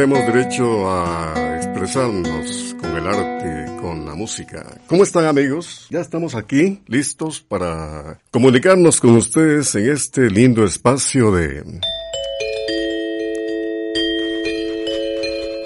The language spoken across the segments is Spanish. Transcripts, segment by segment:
Tenemos derecho a expresarnos con el arte, con la música. ¿Cómo están amigos? Ya estamos aquí, listos para comunicarnos con ustedes en este lindo espacio de...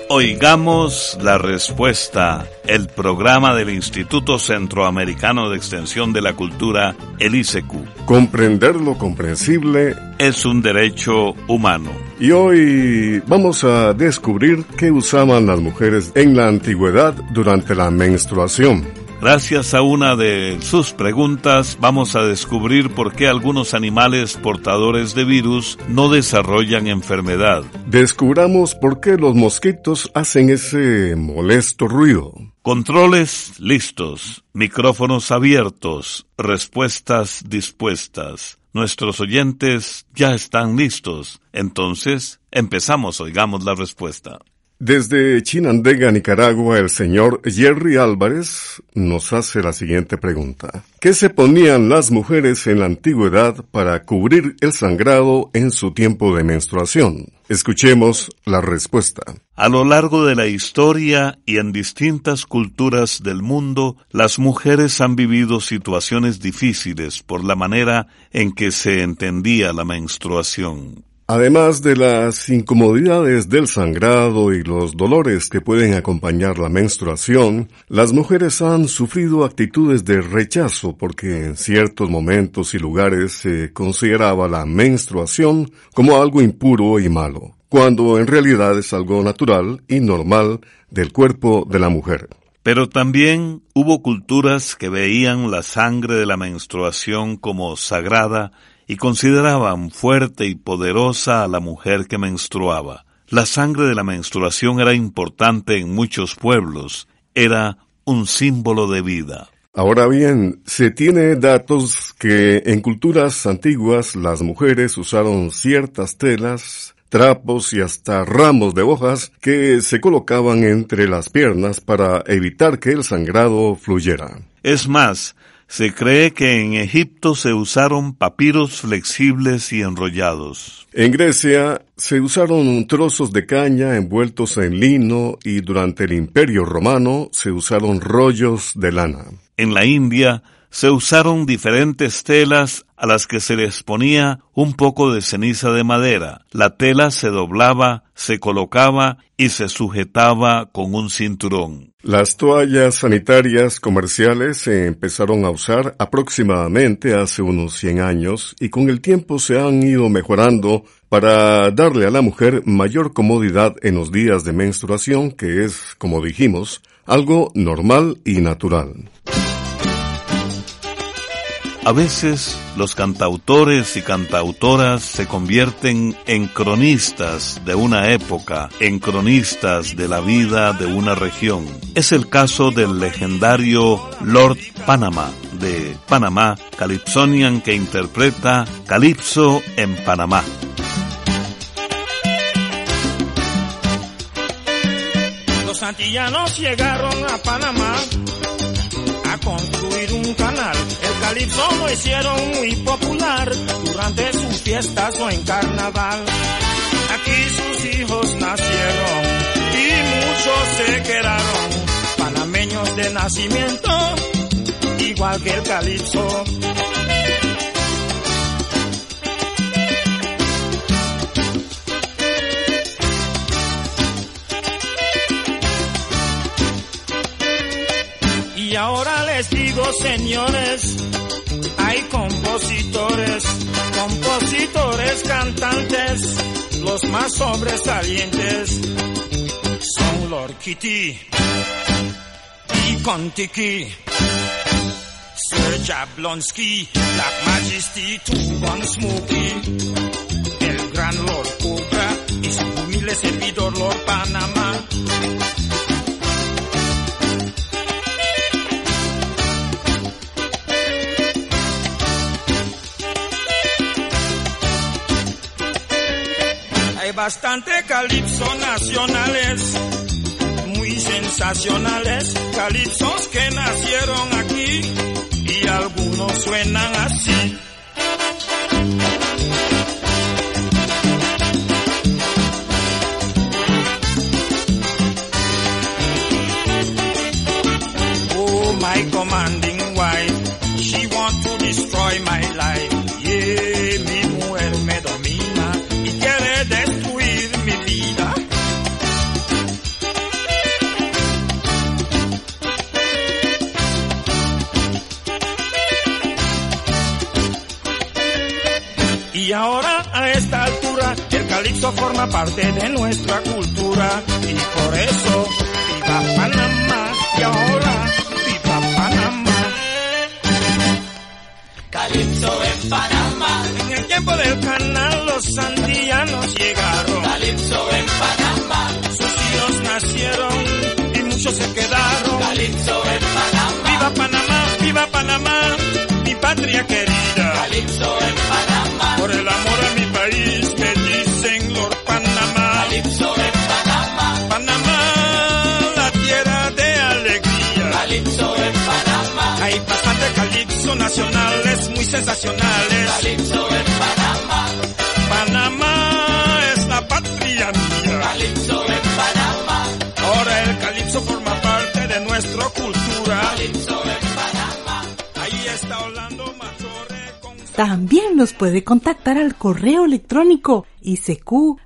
Oigamos la respuesta, el programa del Instituto Centroamericano de Extensión de la Cultura, el ICQ. Comprender lo comprensible es un derecho humano. Y hoy vamos a descubrir qué usaban las mujeres en la antigüedad durante la menstruación. Gracias a una de sus preguntas vamos a descubrir por qué algunos animales portadores de virus no desarrollan enfermedad. Descubramos por qué los mosquitos hacen ese molesto ruido. Controles listos, micrófonos abiertos, respuestas dispuestas. Nuestros oyentes ya están listos. Entonces, empezamos, oigamos la respuesta. Desde Chinandega, Nicaragua, el señor Jerry Álvarez nos hace la siguiente pregunta. ¿Qué se ponían las mujeres en la antigüedad para cubrir el sangrado en su tiempo de menstruación? Escuchemos la respuesta. A lo largo de la historia y en distintas culturas del mundo, las mujeres han vivido situaciones difíciles por la manera en que se entendía la menstruación. Además de las incomodidades del sangrado y los dolores que pueden acompañar la menstruación, las mujeres han sufrido actitudes de rechazo porque en ciertos momentos y lugares se consideraba la menstruación como algo impuro y malo, cuando en realidad es algo natural y normal del cuerpo de la mujer. Pero también hubo culturas que veían la sangre de la menstruación como sagrada y consideraban fuerte y poderosa a la mujer que menstruaba. La sangre de la menstruación era importante en muchos pueblos, era un símbolo de vida. Ahora bien, se tiene datos que en culturas antiguas las mujeres usaron ciertas telas, trapos y hasta ramos de hojas que se colocaban entre las piernas para evitar que el sangrado fluyera. Es más, se cree que en Egipto se usaron papiros flexibles y enrollados. En Grecia se usaron trozos de caña envueltos en lino y durante el Imperio Romano se usaron rollos de lana. En la India se usaron diferentes telas a las que se les ponía un poco de ceniza de madera. La tela se doblaba, se colocaba y se sujetaba con un cinturón. Las toallas sanitarias comerciales se empezaron a usar aproximadamente hace unos 100 años y con el tiempo se han ido mejorando para darle a la mujer mayor comodidad en los días de menstruación, que es, como dijimos, algo normal y natural. A veces los cantautores y cantautoras se convierten en cronistas de una época, en cronistas de la vida de una región. Es el caso del legendario Lord Panama de Panamá, Calypsonian que interpreta Calipso en Panamá. Los antillanos llegaron a Panamá construir un canal. Calipso lo hicieron muy popular durante sus fiestas o en carnaval. Aquí sus hijos nacieron y muchos se quedaron panameños de nacimiento, igual que el calipso. Y ahora les digo, señores, hay compositores, compositores cantantes, los más sobresalientes son Lord Kitty y Contiki. Sir Jablonski, Black Majesty, Gun Smokey, el gran Lord Cobra y su humilde servidor Lord Panamá. Bastante calipso nacionales, muy sensacionales, calipsos que nacieron aquí y algunos suenan así. Sensacionales. Calipso en Panamá, Panamá es la patria mía. Calipso en Panamá, Ahora el calipso forma parte de nuestra cultura. Calipso en Panamá. Ahí está Orlando Mazorre con... También nos puede contactar al correo electrónico isq.isq.org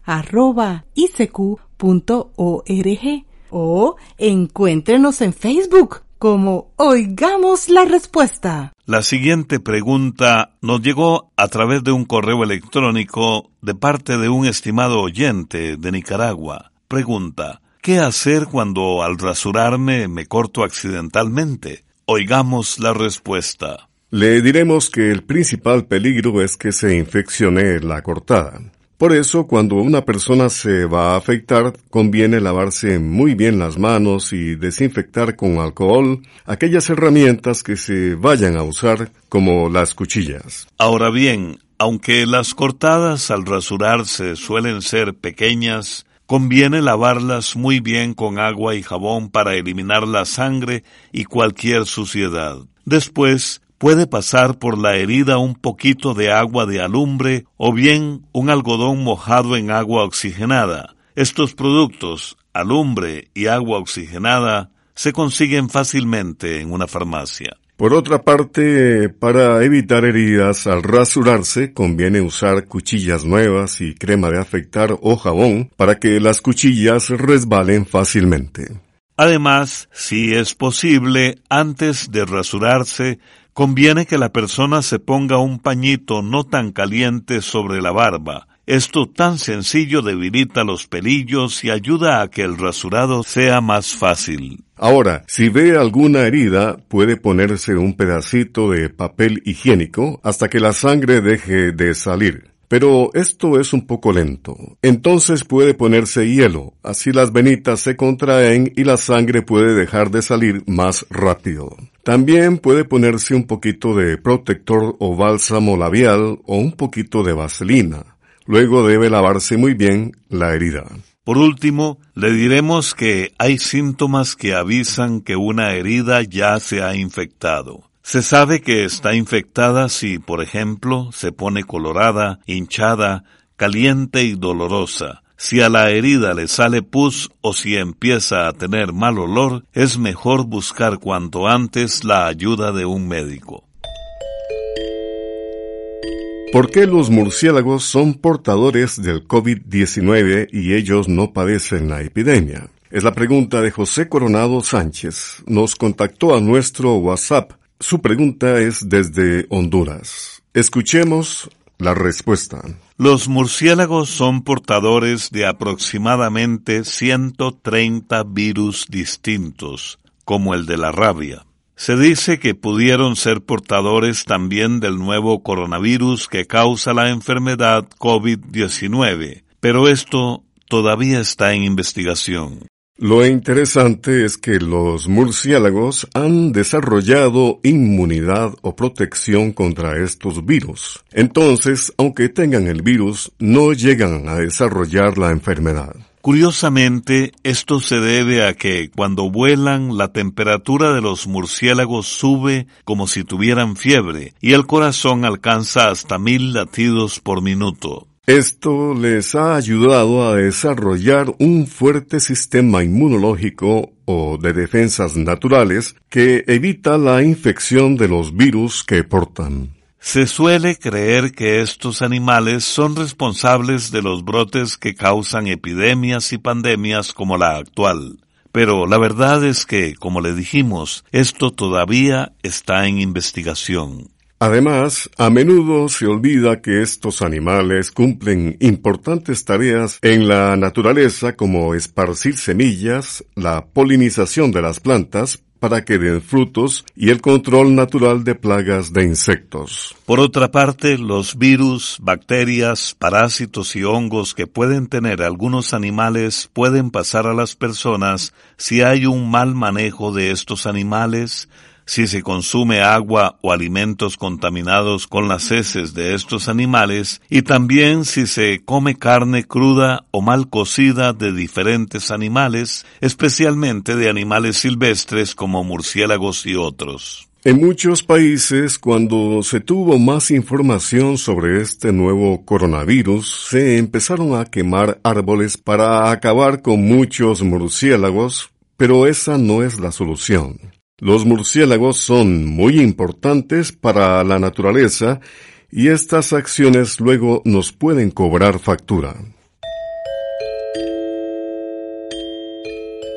o encuéntrenos en Facebook como Oigamos la Respuesta. La siguiente pregunta nos llegó a través de un correo electrónico de parte de un estimado oyente de Nicaragua. Pregunta, ¿qué hacer cuando al rasurarme me corto accidentalmente? Oigamos la respuesta. Le diremos que el principal peligro es que se infeccione la cortada. Por eso, cuando una persona se va a afeitar, conviene lavarse muy bien las manos y desinfectar con alcohol aquellas herramientas que se vayan a usar, como las cuchillas. Ahora bien, aunque las cortadas al rasurarse suelen ser pequeñas, conviene lavarlas muy bien con agua y jabón para eliminar la sangre y cualquier suciedad. Después, puede pasar por la herida un poquito de agua de alumbre o bien un algodón mojado en agua oxigenada. Estos productos, alumbre y agua oxigenada, se consiguen fácilmente en una farmacia. Por otra parte, para evitar heridas al rasurarse, conviene usar cuchillas nuevas y crema de afeitar o jabón para que las cuchillas resbalen fácilmente. Además, si es posible, antes de rasurarse, conviene que la persona se ponga un pañito no tan caliente sobre la barba. Esto tan sencillo debilita los pelillos y ayuda a que el rasurado sea más fácil. Ahora, si ve alguna herida, puede ponerse un pedacito de papel higiénico hasta que la sangre deje de salir. Pero esto es un poco lento. Entonces puede ponerse hielo, así las venitas se contraen y la sangre puede dejar de salir más rápido. También puede ponerse un poquito de protector o bálsamo labial o un poquito de vaselina. Luego debe lavarse muy bien la herida. Por último, le diremos que hay síntomas que avisan que una herida ya se ha infectado. Se sabe que está infectada si, por ejemplo, se pone colorada, hinchada, caliente y dolorosa. Si a la herida le sale pus o si empieza a tener mal olor, es mejor buscar cuanto antes la ayuda de un médico. ¿Por qué los murciélagos son portadores del COVID-19 y ellos no padecen la epidemia? Es la pregunta de José Coronado Sánchez. Nos contactó a nuestro WhatsApp. Su pregunta es desde Honduras. Escuchemos la respuesta. Los murciélagos son portadores de aproximadamente 130 virus distintos, como el de la rabia. Se dice que pudieron ser portadores también del nuevo coronavirus que causa la enfermedad COVID-19, pero esto todavía está en investigación. Lo interesante es que los murciélagos han desarrollado inmunidad o protección contra estos virus. Entonces, aunque tengan el virus, no llegan a desarrollar la enfermedad. Curiosamente, esto se debe a que cuando vuelan la temperatura de los murciélagos sube como si tuvieran fiebre y el corazón alcanza hasta mil latidos por minuto. Esto les ha ayudado a desarrollar un fuerte sistema inmunológico o de defensas naturales que evita la infección de los virus que portan. Se suele creer que estos animales son responsables de los brotes que causan epidemias y pandemias como la actual. Pero la verdad es que, como le dijimos, esto todavía está en investigación. Además, a menudo se olvida que estos animales cumplen importantes tareas en la naturaleza como esparcir semillas, la polinización de las plantas, para que den frutos y el control natural de plagas de insectos. Por otra parte, los virus, bacterias, parásitos y hongos que pueden tener algunos animales pueden pasar a las personas si hay un mal manejo de estos animales, si se consume agua o alimentos contaminados con las heces de estos animales y también si se come carne cruda o mal cocida de diferentes animales, especialmente de animales silvestres como murciélagos y otros. En muchos países, cuando se tuvo más información sobre este nuevo coronavirus, se empezaron a quemar árboles para acabar con muchos murciélagos, pero esa no es la solución. Los murciélagos son muy importantes para la naturaleza y estas acciones luego nos pueden cobrar factura.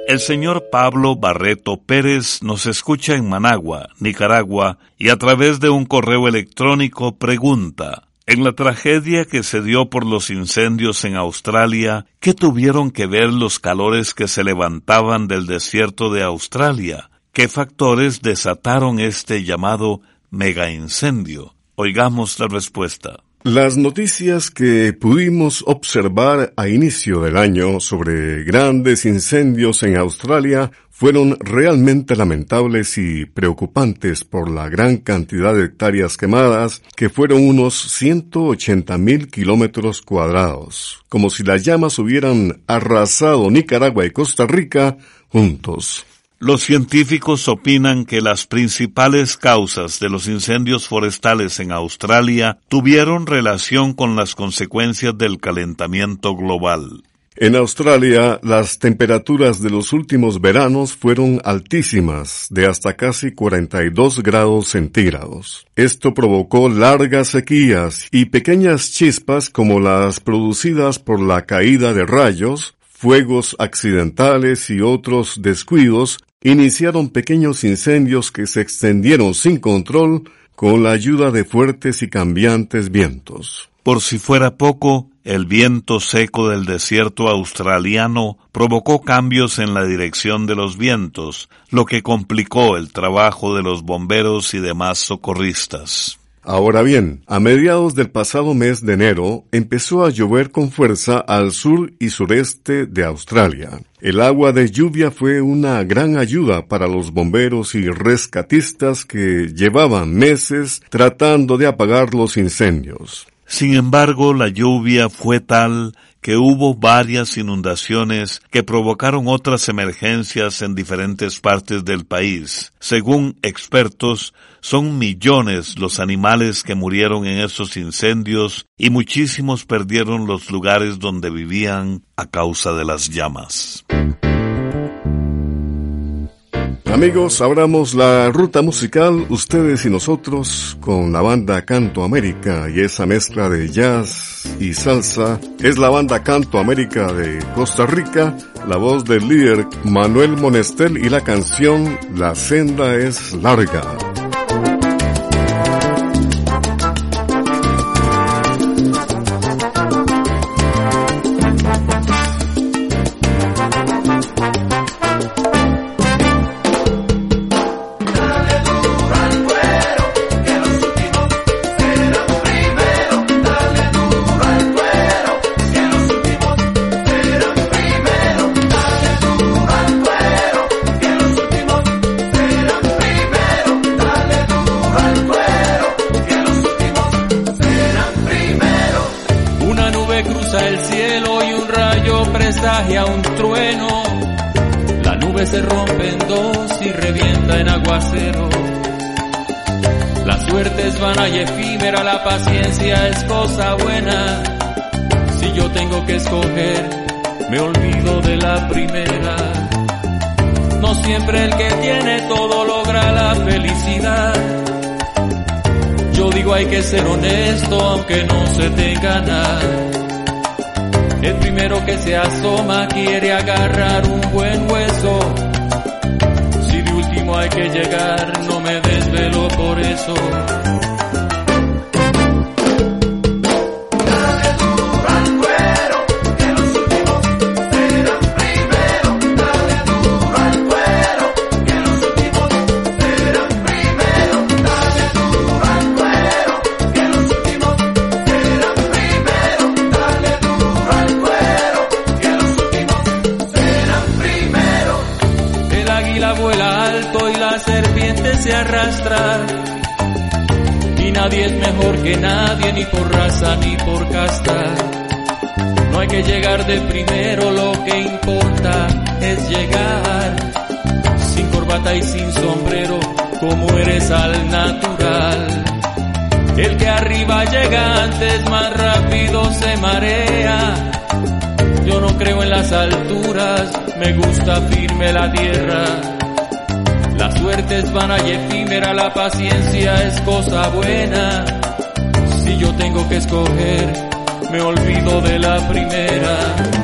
El señor Pablo Barreto Pérez nos escucha en Managua, Nicaragua, y a través de un correo electrónico pregunta, en la tragedia que se dio por los incendios en Australia, ¿qué tuvieron que ver los calores que se levantaban del desierto de Australia? ¿Qué factores desataron este llamado mega incendio? Oigamos la respuesta. Las noticias que pudimos observar a inicio del año sobre grandes incendios en Australia fueron realmente lamentables y preocupantes por la gran cantidad de hectáreas quemadas, que fueron unos 180 mil kilómetros cuadrados, como si las llamas hubieran arrasado Nicaragua y Costa Rica juntos. Los científicos opinan que las principales causas de los incendios forestales en Australia tuvieron relación con las consecuencias del calentamiento global. En Australia, las temperaturas de los últimos veranos fueron altísimas, de hasta casi 42 grados centígrados. Esto provocó largas sequías y pequeñas chispas como las producidas por la caída de rayos, fuegos accidentales y otros descuidos iniciaron pequeños incendios que se extendieron sin control con la ayuda de fuertes y cambiantes vientos. Por si fuera poco, el viento seco del desierto australiano provocó cambios en la dirección de los vientos, lo que complicó el trabajo de los bomberos y demás socorristas. Ahora bien, a mediados del pasado mes de enero empezó a llover con fuerza al sur y sureste de Australia. El agua de lluvia fue una gran ayuda para los bomberos y rescatistas que llevaban meses tratando de apagar los incendios. Sin embargo, la lluvia fue tal que hubo varias inundaciones que provocaron otras emergencias en diferentes partes del país. Según expertos, son millones los animales que murieron en esos incendios y muchísimos perdieron los lugares donde vivían a causa de las llamas. Amigos, abramos la ruta musical, ustedes y nosotros, con la banda Canto América y esa mezcla de jazz y salsa. Es la banda Canto América de Costa Rica, la voz del líder Manuel Monestel y la canción La senda es larga. Buena. Si yo tengo que escoger, me olvido de la primera. No siempre el que tiene todo logra la felicidad. Yo digo hay que ser honesto aunque no se tenga nada. El primero que se asoma quiere agarrar un buen hueso. Si de último hay que llegar, no me desvelo por eso. Que nadie, ni por raza ni por casta. No hay que llegar de primero, lo que importa es llegar. Sin corbata y sin sombrero, como eres al natural. El que arriba llega antes, más rápido se marea. Yo no creo en las alturas, me gusta firme la tierra. La suerte es vana y efímera, la paciencia es cosa buena. Si yo tengo que escoger, me olvido de la primera.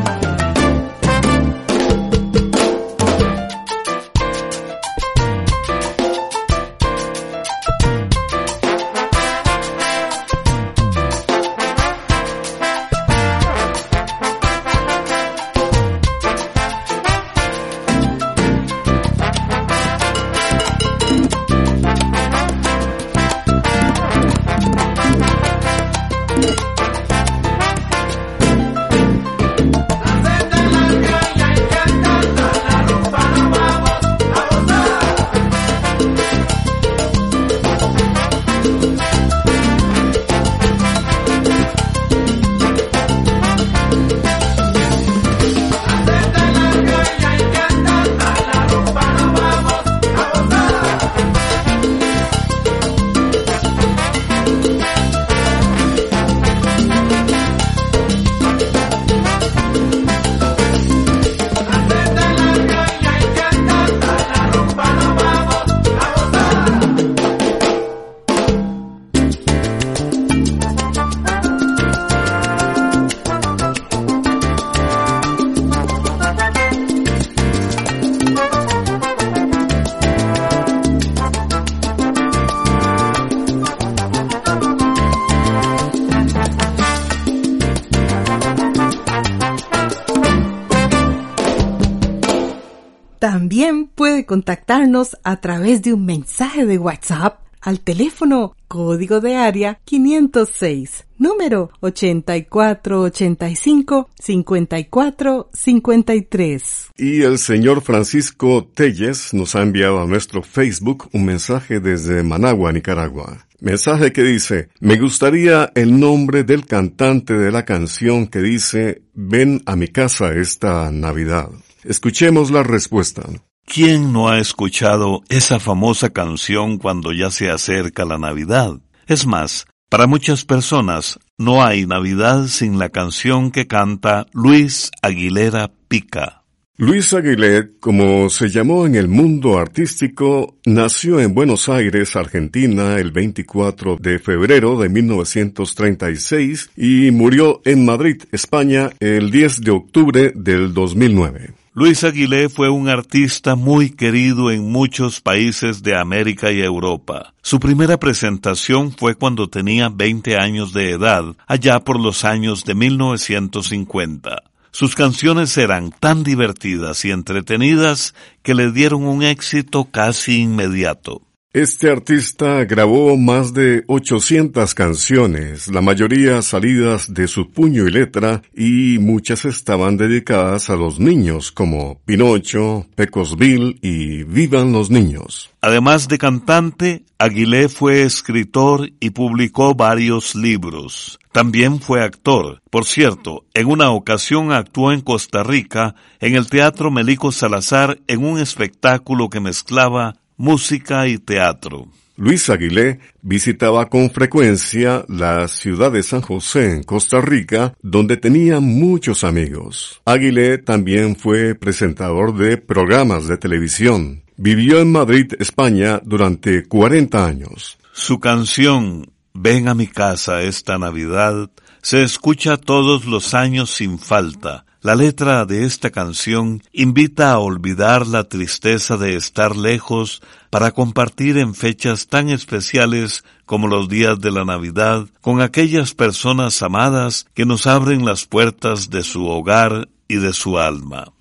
Contactarnos a través de un mensaje de WhatsApp al teléfono código de área 506, número 8485-5453. Y el señor Francisco Telles nos ha enviado a nuestro Facebook un mensaje desde Managua, Nicaragua. Mensaje que dice, me gustaría el nombre del cantante de la canción que dice, ven a mi casa esta Navidad. Escuchemos la respuesta. ¿Quién no ha escuchado esa famosa canción cuando ya se acerca la Navidad? Es más, para muchas personas no hay Navidad sin la canción que canta Luis Aguilera Pica. Luis Aguilera, como se llamó en el mundo artístico, nació en Buenos Aires, Argentina, el 24 de febrero de 1936 y murió en Madrid, España, el 10 de octubre del 2009. Luis Aguilé fue un artista muy querido en muchos países de América y Europa. Su primera presentación fue cuando tenía 20 años de edad, allá por los años de 1950. Sus canciones eran tan divertidas y entretenidas que le dieron un éxito casi inmediato. Este artista grabó más de 800 canciones, la mayoría salidas de su puño y letra, y muchas estaban dedicadas a los niños, como Pinocho, Pecosville y Vivan los Niños. Además de cantante, Aguilé fue escritor y publicó varios libros. También fue actor. Por cierto, en una ocasión actuó en Costa Rica, en el Teatro Melico Salazar, en un espectáculo que mezclaba música y teatro. Luis Aguilé visitaba con frecuencia la ciudad de San José en Costa Rica, donde tenía muchos amigos. Aguilé también fue presentador de programas de televisión. Vivió en Madrid, España, durante 40 años. Su canción Ven a mi casa esta Navidad se escucha todos los años sin falta la letra de esta canción invita a olvidar la tristeza de estar lejos para compartir en fechas tan especiales como los días de la Navidad con aquellas personas amadas que nos abren las puertas de su hogar y de su alma.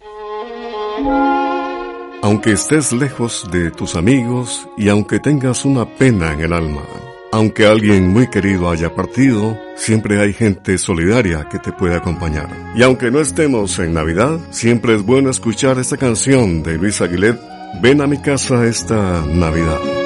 Aunque estés lejos de tus amigos y aunque tengas una pena en el alma, aunque alguien muy querido haya partido, siempre hay gente solidaria que te puede acompañar. Y aunque no estemos en Navidad, siempre es bueno escuchar esta canción de Luis Aguilet, Ven a mi casa esta Navidad.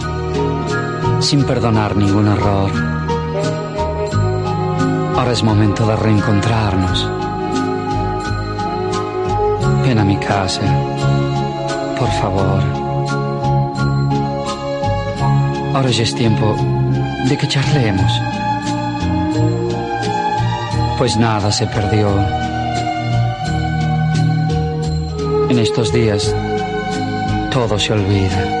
sin perdonar ningún error. Ahora es momento de reencontrarnos. Ven a mi casa, por favor. Ahora ya es tiempo de que charlemos. Pues nada se perdió. En estos días todo se olvida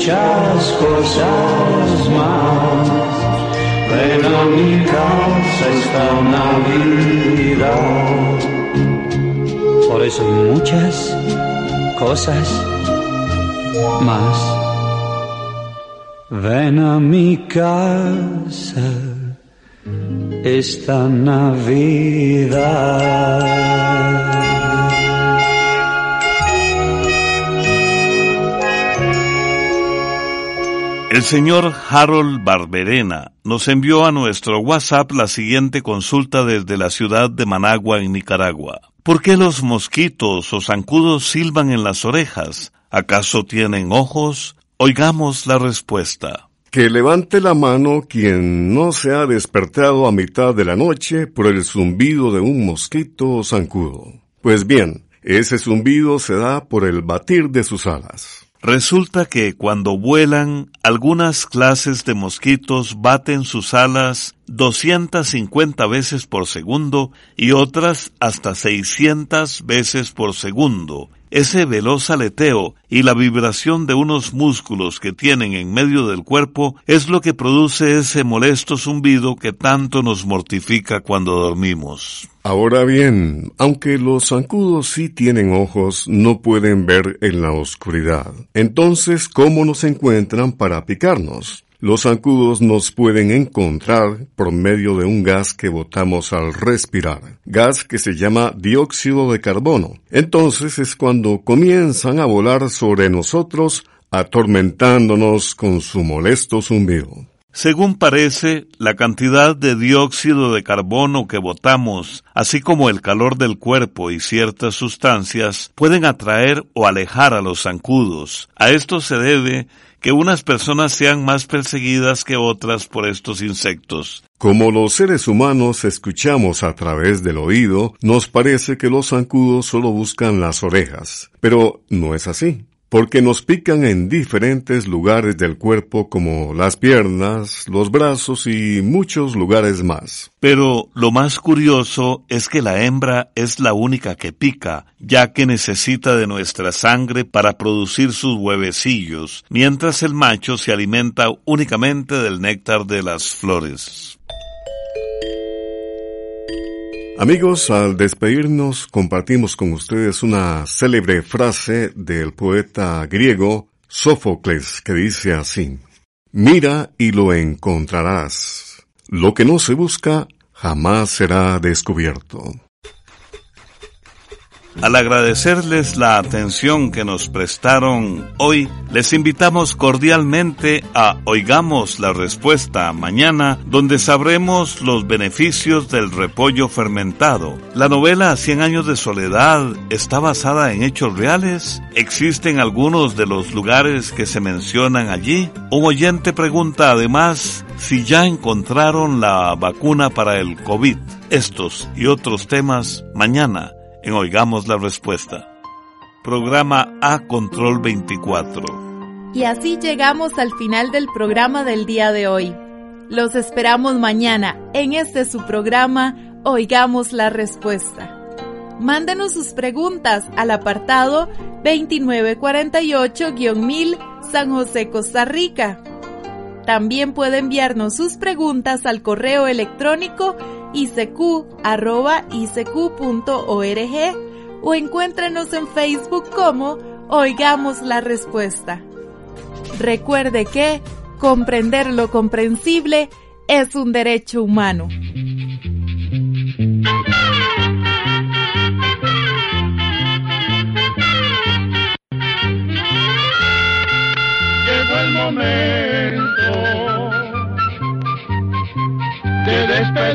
Muchas cosas más. A mi casa esta Navidad. Por eso hay muchas cosas más. Ven a mi casa esta Navidad. El señor Harold Barberena nos envió a nuestro WhatsApp la siguiente consulta desde la ciudad de Managua, en Nicaragua. ¿Por qué los mosquitos o zancudos silban en las orejas? ¿Acaso tienen ojos? Oigamos la respuesta. Que levante la mano quien no se ha despertado a mitad de la noche por el zumbido de un mosquito o zancudo. Pues bien, ese zumbido se da por el batir de sus alas. Resulta que cuando vuelan, algunas clases de mosquitos baten sus alas 250 veces por segundo y otras hasta 600 veces por segundo. Ese veloz aleteo y la vibración de unos músculos que tienen en medio del cuerpo es lo que produce ese molesto zumbido que tanto nos mortifica cuando dormimos. Ahora bien, aunque los zancudos sí tienen ojos, no pueden ver en la oscuridad. Entonces, ¿cómo nos encuentran para picarnos? Los zancudos nos pueden encontrar por medio de un gas que botamos al respirar, gas que se llama dióxido de carbono. Entonces es cuando comienzan a volar sobre nosotros, atormentándonos con su molesto zumbido. Según parece, la cantidad de dióxido de carbono que botamos, así como el calor del cuerpo y ciertas sustancias, pueden atraer o alejar a los zancudos. A esto se debe que unas personas sean más perseguidas que otras por estos insectos. Como los seres humanos escuchamos a través del oído, nos parece que los zancudos solo buscan las orejas. Pero no es así porque nos pican en diferentes lugares del cuerpo como las piernas, los brazos y muchos lugares más. Pero lo más curioso es que la hembra es la única que pica, ya que necesita de nuestra sangre para producir sus huevecillos, mientras el macho se alimenta únicamente del néctar de las flores. Amigos, al despedirnos compartimos con ustedes una célebre frase del poeta griego Sófocles que dice así, Mira y lo encontrarás. Lo que no se busca jamás será descubierto. Al agradecerles la atención que nos prestaron hoy, les invitamos cordialmente a Oigamos la Respuesta mañana, donde sabremos los beneficios del repollo fermentado. La novela Cien años de soledad está basada en hechos reales. ¿Existen algunos de los lugares que se mencionan allí? Un oyente pregunta además si ya encontraron la vacuna para el COVID. Estos y otros temas mañana en Oigamos la Respuesta. Programa A Control 24. Y así llegamos al final del programa del día de hoy. Los esperamos mañana en este su programa Oigamos la Respuesta. Mándenos sus preguntas al apartado 2948-1000 San José, Costa Rica. También puede enviarnos sus preguntas al correo electrónico icq.org o encuéntrenos en Facebook como Oigamos la Respuesta. Recuerde que comprender lo comprensible es un derecho humano.